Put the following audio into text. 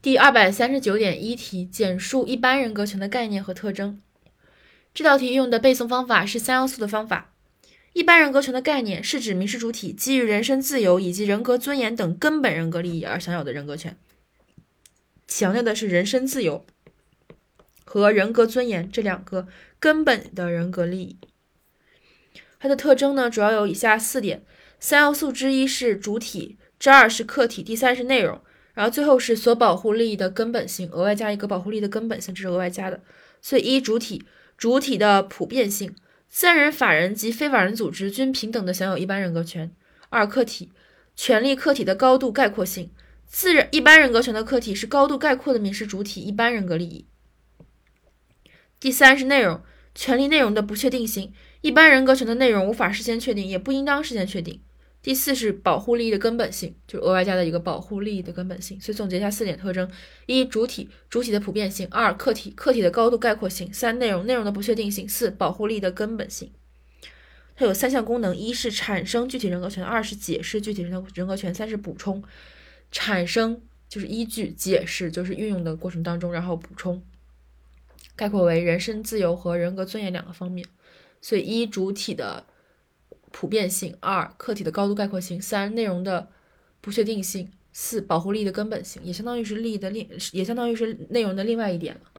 第二百三十九点一题，简述一般人格权的概念和特征。这道题用的背诵方法是三要素的方法。一般人格权的概念是指民事主体基于人身自由以及人格尊严等根本人格利益而享有的人格权，强调的是人身自由和人格尊严这两个根本的人格利益。它的特征呢，主要有以下四点：三要素之一是主体，之二是客体，第三是内容。然后最后是所保护利益的根本性，额外加一个保护利益的根本性，这是额外加的。所以一主体，主体的普遍性，自然人、法人及非法人组织均平等的享有一般人格权。二客体，权利客体的高度概括性，自然一般人格权的客体是高度概括的民事主体一般人格利益。第三是内容，权利内容的不确定性，一般人格权的内容无法事先确定，也不应当事先确定。第四是保护利益的根本性，就是额外加的一个保护利益的根本性。所以总结一下四点特征：一、主体，主体的普遍性；二、客体，客体的高度概括性；三、内容，内容的不确定性；四、保护利益的根本性。它有三项功能：一是产生具体人格权，二是解释具体人格人格权，三是补充。产生就是依据，解释就是运用的过程当中，然后补充。概括为人身自由和人格尊严两个方面。所以一主体的。普遍性，二客体的高度概括性，三内容的不确定性，四保护利益的根本性，也相当于是利益的另，也相当于是内容的另外一点了。